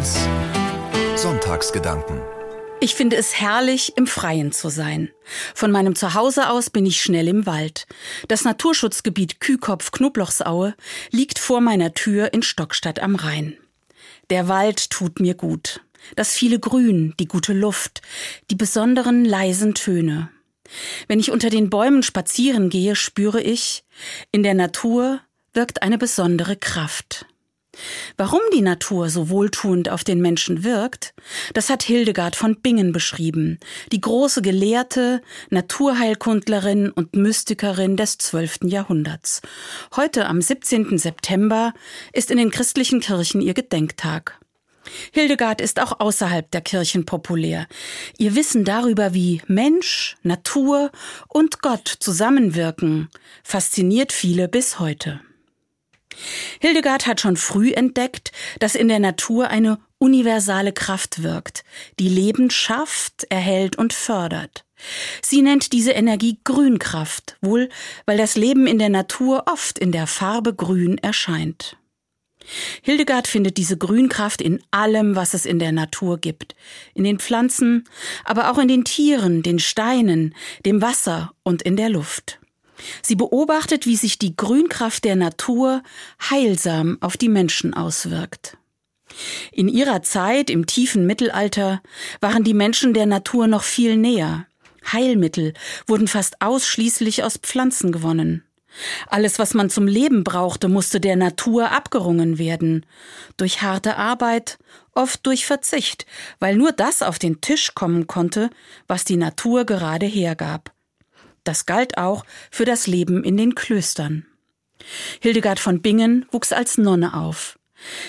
1 Sonntagsgedanken ich finde es herrlich, im Freien zu sein. Von meinem Zuhause aus bin ich schnell im Wald. Das Naturschutzgebiet Kühkopf-Knoblauchsaue liegt vor meiner Tür in Stockstadt am Rhein. Der Wald tut mir gut. Das viele Grün, die gute Luft, die besonderen leisen Töne. Wenn ich unter den Bäumen spazieren gehe, spüre ich, in der Natur wirkt eine besondere Kraft. Warum die Natur so wohltuend auf den Menschen wirkt, das hat Hildegard von Bingen beschrieben, die große Gelehrte, Naturheilkundlerin und Mystikerin des 12. Jahrhunderts. Heute am 17. September ist in den christlichen Kirchen ihr Gedenktag. Hildegard ist auch außerhalb der Kirchen populär. Ihr Wissen darüber, wie Mensch, Natur und Gott zusammenwirken, fasziniert viele bis heute. Hildegard hat schon früh entdeckt, dass in der Natur eine universale Kraft wirkt, die Leben schafft, erhält und fördert. Sie nennt diese Energie Grünkraft, wohl weil das Leben in der Natur oft in der Farbe Grün erscheint. Hildegard findet diese Grünkraft in allem, was es in der Natur gibt, in den Pflanzen, aber auch in den Tieren, den Steinen, dem Wasser und in der Luft. Sie beobachtet, wie sich die Grünkraft der Natur heilsam auf die Menschen auswirkt. In ihrer Zeit im tiefen Mittelalter waren die Menschen der Natur noch viel näher. Heilmittel wurden fast ausschließlich aus Pflanzen gewonnen. Alles, was man zum Leben brauchte, musste der Natur abgerungen werden. Durch harte Arbeit, oft durch Verzicht, weil nur das auf den Tisch kommen konnte, was die Natur gerade hergab. Das galt auch für das Leben in den Klöstern. Hildegard von Bingen wuchs als Nonne auf.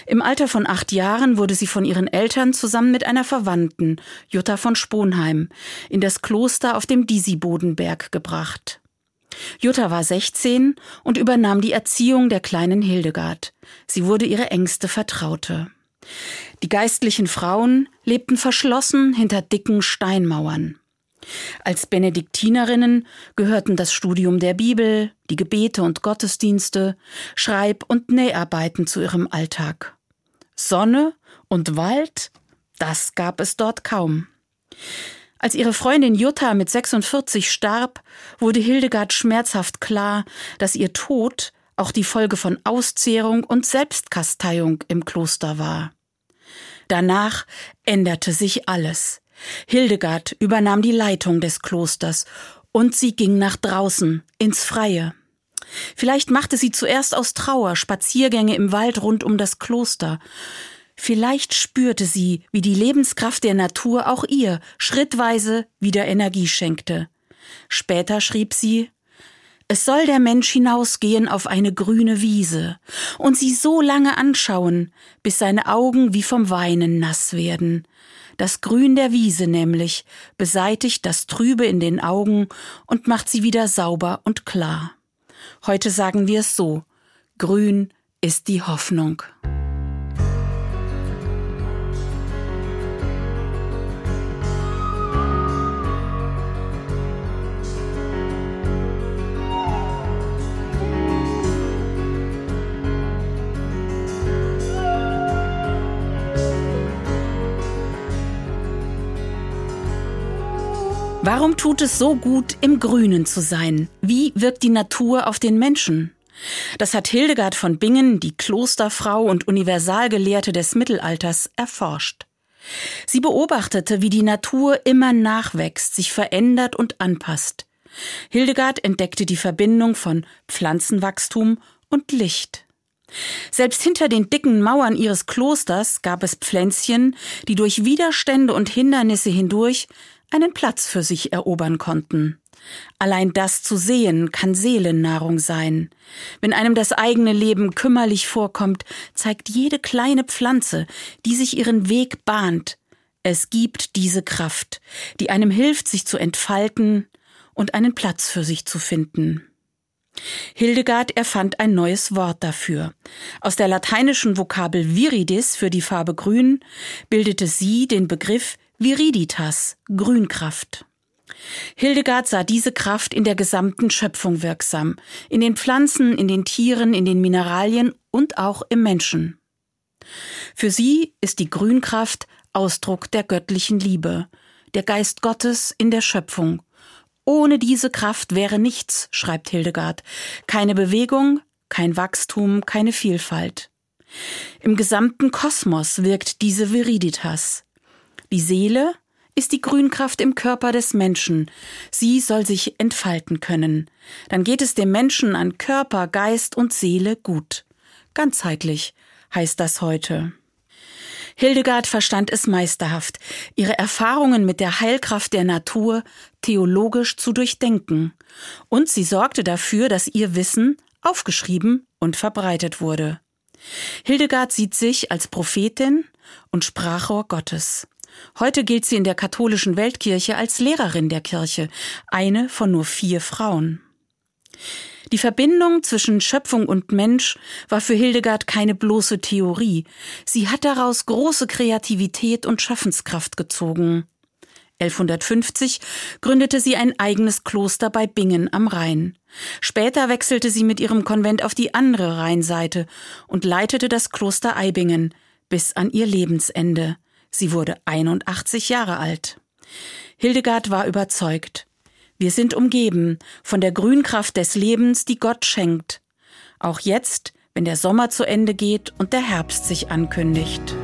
Im Alter von acht Jahren wurde sie von ihren Eltern zusammen mit einer Verwandten, Jutta von Sponheim, in das Kloster auf dem Disibodenberg gebracht. Jutta war 16 und übernahm die Erziehung der kleinen Hildegard. Sie wurde ihre engste Vertraute. Die geistlichen Frauen lebten verschlossen hinter dicken Steinmauern. Als Benediktinerinnen gehörten das Studium der Bibel, die Gebete und Gottesdienste, Schreib- und Näharbeiten zu ihrem Alltag. Sonne und Wald, das gab es dort kaum. Als ihre Freundin Jutta mit 46 starb, wurde Hildegard schmerzhaft klar, dass ihr Tod auch die Folge von Auszehrung und Selbstkasteiung im Kloster war. Danach änderte sich alles. Hildegard übernahm die Leitung des Klosters und sie ging nach draußen, ins Freie. Vielleicht machte sie zuerst aus Trauer Spaziergänge im Wald rund um das Kloster. Vielleicht spürte sie, wie die Lebenskraft der Natur auch ihr schrittweise wieder Energie schenkte. Später schrieb sie Es soll der Mensch hinausgehen auf eine grüne Wiese und sie so lange anschauen, bis seine Augen wie vom Weinen nass werden. Das Grün der Wiese nämlich beseitigt das Trübe in den Augen und macht sie wieder sauber und klar. Heute sagen wir es so, Grün ist die Hoffnung. Warum tut es so gut, im Grünen zu sein? Wie wirkt die Natur auf den Menschen? Das hat Hildegard von Bingen, die Klosterfrau und Universalgelehrte des Mittelalters, erforscht. Sie beobachtete, wie die Natur immer nachwächst, sich verändert und anpasst. Hildegard entdeckte die Verbindung von Pflanzenwachstum und Licht. Selbst hinter den dicken Mauern ihres Klosters gab es Pflänzchen, die durch Widerstände und Hindernisse hindurch einen Platz für sich erobern konnten. Allein das zu sehen kann Seelennahrung sein. Wenn einem das eigene Leben kümmerlich vorkommt, zeigt jede kleine Pflanze, die sich ihren Weg bahnt. Es gibt diese Kraft, die einem hilft, sich zu entfalten und einen Platz für sich zu finden. Hildegard erfand ein neues Wort dafür. Aus der lateinischen Vokabel viridis für die Farbe grün bildete sie den Begriff Viriditas, Grünkraft. Hildegard sah diese Kraft in der gesamten Schöpfung wirksam, in den Pflanzen, in den Tieren, in den Mineralien und auch im Menschen. Für sie ist die Grünkraft Ausdruck der göttlichen Liebe, der Geist Gottes in der Schöpfung. Ohne diese Kraft wäre nichts, schreibt Hildegard, keine Bewegung, kein Wachstum, keine Vielfalt. Im gesamten Kosmos wirkt diese Viriditas. Die Seele ist die Grünkraft im Körper des Menschen. Sie soll sich entfalten können. Dann geht es dem Menschen an Körper, Geist und Seele gut. Ganzheitlich heißt das heute. Hildegard verstand es meisterhaft, ihre Erfahrungen mit der Heilkraft der Natur theologisch zu durchdenken. Und sie sorgte dafür, dass ihr Wissen aufgeschrieben und verbreitet wurde. Hildegard sieht sich als Prophetin und Sprachrohr Gottes. Heute gilt sie in der katholischen Weltkirche als Lehrerin der Kirche, eine von nur vier Frauen. Die Verbindung zwischen Schöpfung und Mensch war für Hildegard keine bloße Theorie. Sie hat daraus große Kreativität und Schaffenskraft gezogen. 1150 gründete sie ein eigenes Kloster bei Bingen am Rhein. Später wechselte sie mit ihrem Konvent auf die andere Rheinseite und leitete das Kloster Eibingen bis an ihr Lebensende. Sie wurde 81 Jahre alt. Hildegard war überzeugt. Wir sind umgeben von der Grünkraft des Lebens, die Gott schenkt. Auch jetzt, wenn der Sommer zu Ende geht und der Herbst sich ankündigt.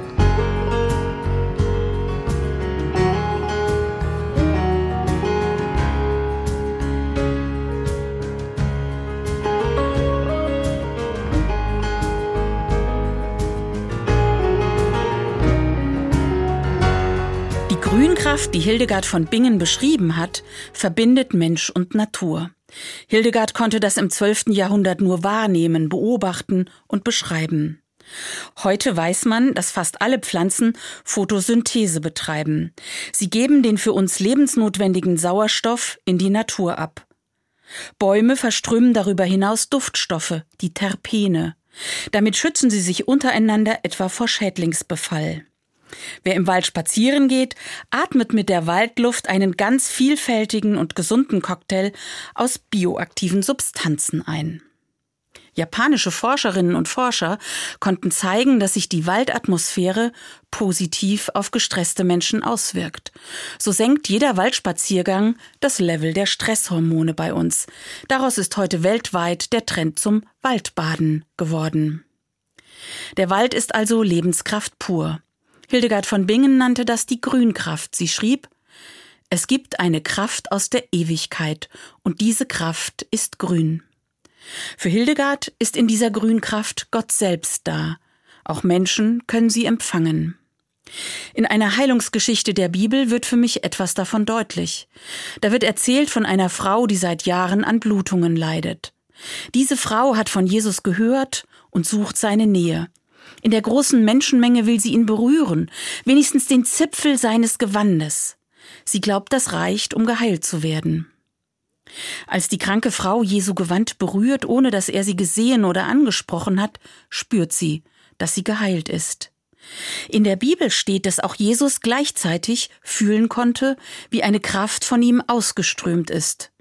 Grünkraft, die Hildegard von Bingen beschrieben hat, verbindet Mensch und Natur. Hildegard konnte das im 12. Jahrhundert nur wahrnehmen, beobachten und beschreiben. Heute weiß man, dass fast alle Pflanzen Photosynthese betreiben. Sie geben den für uns lebensnotwendigen Sauerstoff in die Natur ab. Bäume verströmen darüber hinaus Duftstoffe, die Terpene. Damit schützen sie sich untereinander etwa vor Schädlingsbefall. Wer im Wald spazieren geht, atmet mit der Waldluft einen ganz vielfältigen und gesunden Cocktail aus bioaktiven Substanzen ein. Japanische Forscherinnen und Forscher konnten zeigen, dass sich die Waldatmosphäre positiv auf gestresste Menschen auswirkt. So senkt jeder Waldspaziergang das Level der Stresshormone bei uns. Daraus ist heute weltweit der Trend zum Waldbaden geworden. Der Wald ist also Lebenskraft pur. Hildegard von Bingen nannte das die Grünkraft. Sie schrieb, es gibt eine Kraft aus der Ewigkeit, und diese Kraft ist grün. Für Hildegard ist in dieser Grünkraft Gott selbst da. Auch Menschen können sie empfangen. In einer Heilungsgeschichte der Bibel wird für mich etwas davon deutlich. Da wird erzählt von einer Frau, die seit Jahren an Blutungen leidet. Diese Frau hat von Jesus gehört und sucht seine Nähe. In der großen Menschenmenge will sie ihn berühren, wenigstens den Zipfel seines Gewandes. Sie glaubt, das reicht, um geheilt zu werden. Als die kranke Frau Jesu Gewand berührt, ohne dass er sie gesehen oder angesprochen hat, spürt sie, dass sie geheilt ist. In der Bibel steht, dass auch Jesus gleichzeitig fühlen konnte, wie eine Kraft von ihm ausgeströmt ist.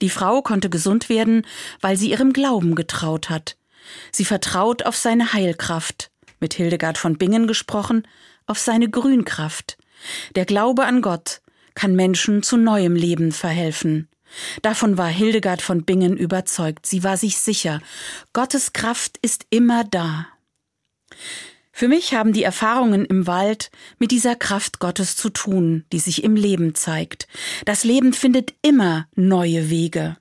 Die Frau konnte gesund werden, weil sie ihrem Glauben getraut hat. Sie vertraut auf seine Heilkraft, mit Hildegard von Bingen gesprochen, auf seine Grünkraft. Der Glaube an Gott kann Menschen zu neuem Leben verhelfen. Davon war Hildegard von Bingen überzeugt. Sie war sich sicher. Gottes Kraft ist immer da. Für mich haben die Erfahrungen im Wald mit dieser Kraft Gottes zu tun, die sich im Leben zeigt. Das Leben findet immer neue Wege.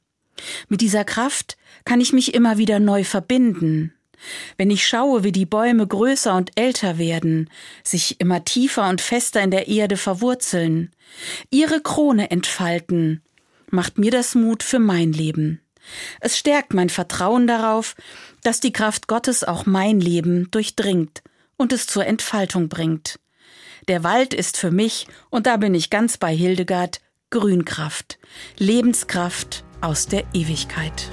Mit dieser Kraft kann ich mich immer wieder neu verbinden. Wenn ich schaue, wie die Bäume größer und älter werden, sich immer tiefer und fester in der Erde verwurzeln, ihre Krone entfalten, macht mir das Mut für mein Leben. Es stärkt mein Vertrauen darauf, dass die Kraft Gottes auch mein Leben durchdringt und es zur Entfaltung bringt. Der Wald ist für mich, und da bin ich ganz bei Hildegard, Grünkraft, Lebenskraft aus der Ewigkeit.